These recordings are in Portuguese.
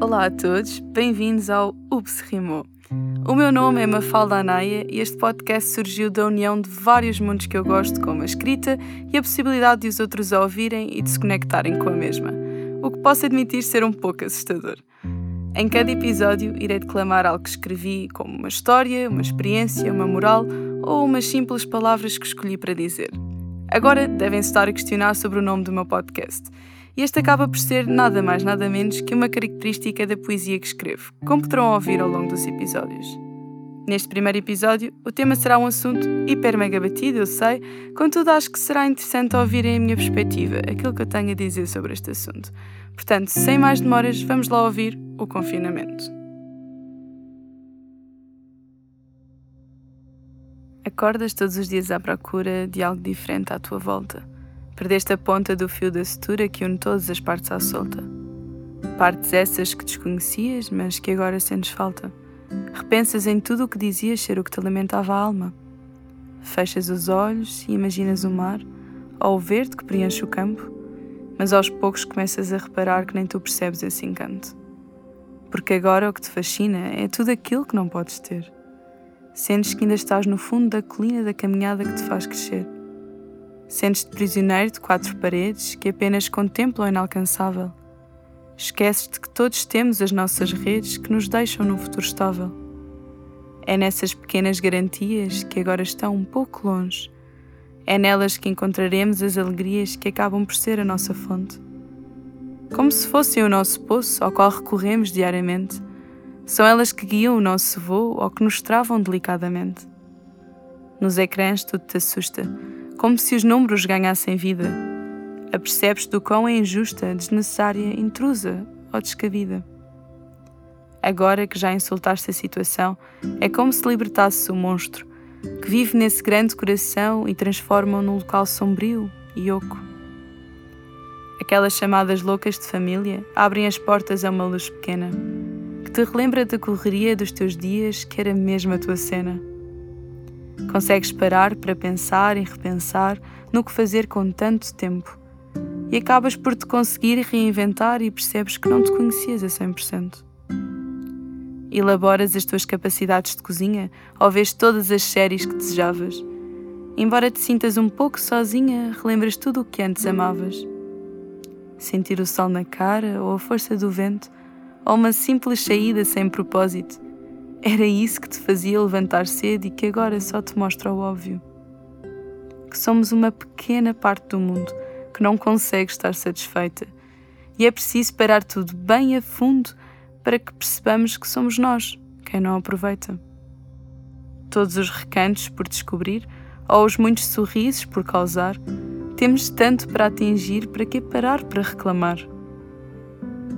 Olá a todos, bem-vindos ao Ups Rimou. O meu nome é Mafalda Anaia e este podcast surgiu da união de vários mundos que eu gosto, como a escrita e a possibilidade de os outros a ouvirem e de se conectarem com a mesma, o que posso admitir ser um pouco assustador. Em cada episódio irei declamar algo que escrevi, como uma história, uma experiência, uma moral ou umas simples palavras que escolhi para dizer. Agora devem estar a questionar sobre o nome do meu podcast. Este acaba por ser nada mais, nada menos que uma característica da poesia que escrevo, como poderão ouvir ao longo dos episódios. Neste primeiro episódio, o tema será um assunto hiper mega batido, eu sei, contudo acho que será interessante ouvirem a minha perspectiva, aquilo que eu tenho a dizer sobre este assunto. Portanto, sem mais demoras, vamos lá ouvir o confinamento. Acordas todos os dias à procura de algo diferente à tua volta. Perdeste a ponta do fio da sutura que une todas as partes à solta. Partes essas que desconhecias, mas que agora sentes falta. Repensas em tudo o que dizias ser o que te alimentava a alma. Fechas os olhos e imaginas o mar, ou o verde que preenche o campo, mas aos poucos começas a reparar que nem tu percebes esse encanto. Porque agora o que te fascina é tudo aquilo que não podes ter. Sentes que ainda estás no fundo da colina da caminhada que te faz crescer. Sentes-te prisioneiro de quatro paredes que apenas contemplam o inalcançável. Esqueces-te que todos temos as nossas redes que nos deixam num futuro estável. É nessas pequenas garantias que agora estão um pouco longe. É nelas que encontraremos as alegrias que acabam por ser a nossa fonte. Como se fossem o nosso poço ao qual recorremos diariamente são elas que guiam o nosso voo ou que nos travam delicadamente. Nos ecrãs tudo te assusta, como se os números ganhassem vida. Apercebes do quão é injusta, desnecessária, intrusa ou descabida. Agora que já insultaste a situação, é como se libertasse o monstro, que vive nesse grande coração e transforma-o num local sombrio e oco. Aquelas chamadas loucas de família abrem as portas a uma luz pequena que te relembra da correria dos teus dias que era mesmo a tua cena. Consegues parar para pensar e repensar no que fazer com tanto tempo e acabas por te conseguir reinventar e percebes que não te conhecias a 100%. Elaboras as tuas capacidades de cozinha ou vês todas as séries que desejavas. Embora te sintas um pouco sozinha, relembras tudo o que antes amavas. Sentir o sol na cara ou a força do vento ou uma simples saída sem propósito. Era isso que te fazia levantar cedo e que agora só te mostra o óbvio. Que somos uma pequena parte do mundo que não consegue estar satisfeita. E é preciso parar tudo bem a fundo para que percebamos que somos nós quem não aproveita. Todos os recantos por descobrir ou os muitos sorrisos por causar, temos tanto para atingir para que parar para reclamar.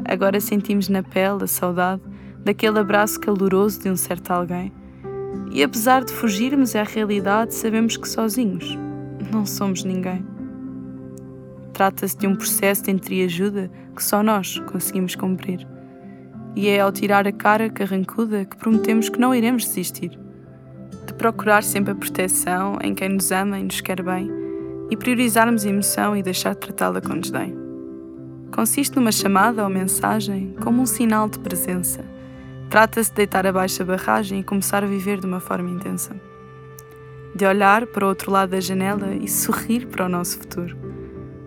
Agora sentimos na pele a saudade daquele abraço caloroso de um certo alguém. E apesar de fugirmos à realidade, sabemos que sozinhos não somos ninguém. Trata-se de um processo de entreajuda que só nós conseguimos cumprir. E é ao tirar a cara carrancuda que prometemos que não iremos desistir. De procurar sempre a proteção em quem nos ama e nos quer bem, e priorizarmos a emoção e deixar de tratá-la com desdém consiste numa chamada ou mensagem como um sinal de presença. Trata-se de deitar abaixo a barragem e começar a viver de uma forma intensa. De olhar para o outro lado da janela e sorrir para o nosso futuro.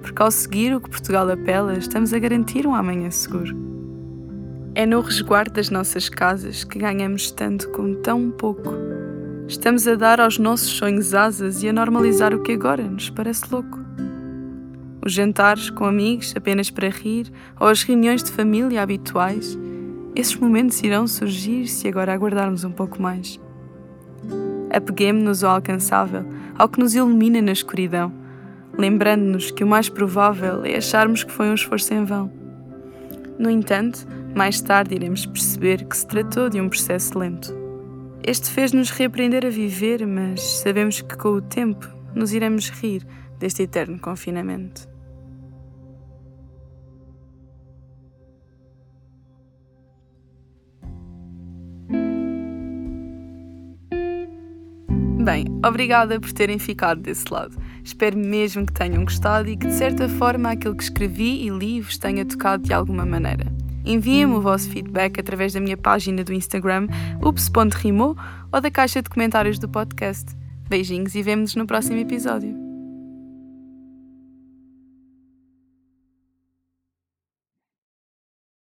Porque ao seguir o que Portugal apela, estamos a garantir um amanhã seguro. É no resguardo das nossas casas que ganhamos tanto com tão pouco. Estamos a dar aos nossos sonhos asas e a normalizar o que agora nos parece louco os jantares com amigos apenas para rir ou as reuniões de família habituais, esses momentos irão surgir se agora aguardarmos um pouco mais. Apeguemos-nos ao alcançável, ao que nos ilumina na escuridão, lembrando-nos que o mais provável é acharmos que foi um esforço em vão. No entanto, mais tarde iremos perceber que se tratou de um processo lento. Este fez-nos reaprender a viver, mas sabemos que com o tempo nos iremos rir deste eterno confinamento. Bem, obrigada por terem ficado desse lado. Espero mesmo que tenham gostado e que, de certa forma, aquilo que escrevi e li vos tenha tocado de alguma maneira. Enviem-me o vosso feedback através da minha página do Instagram, ups.rimo, ou da caixa de comentários do podcast. Beijinhos e vemo-nos no próximo episódio.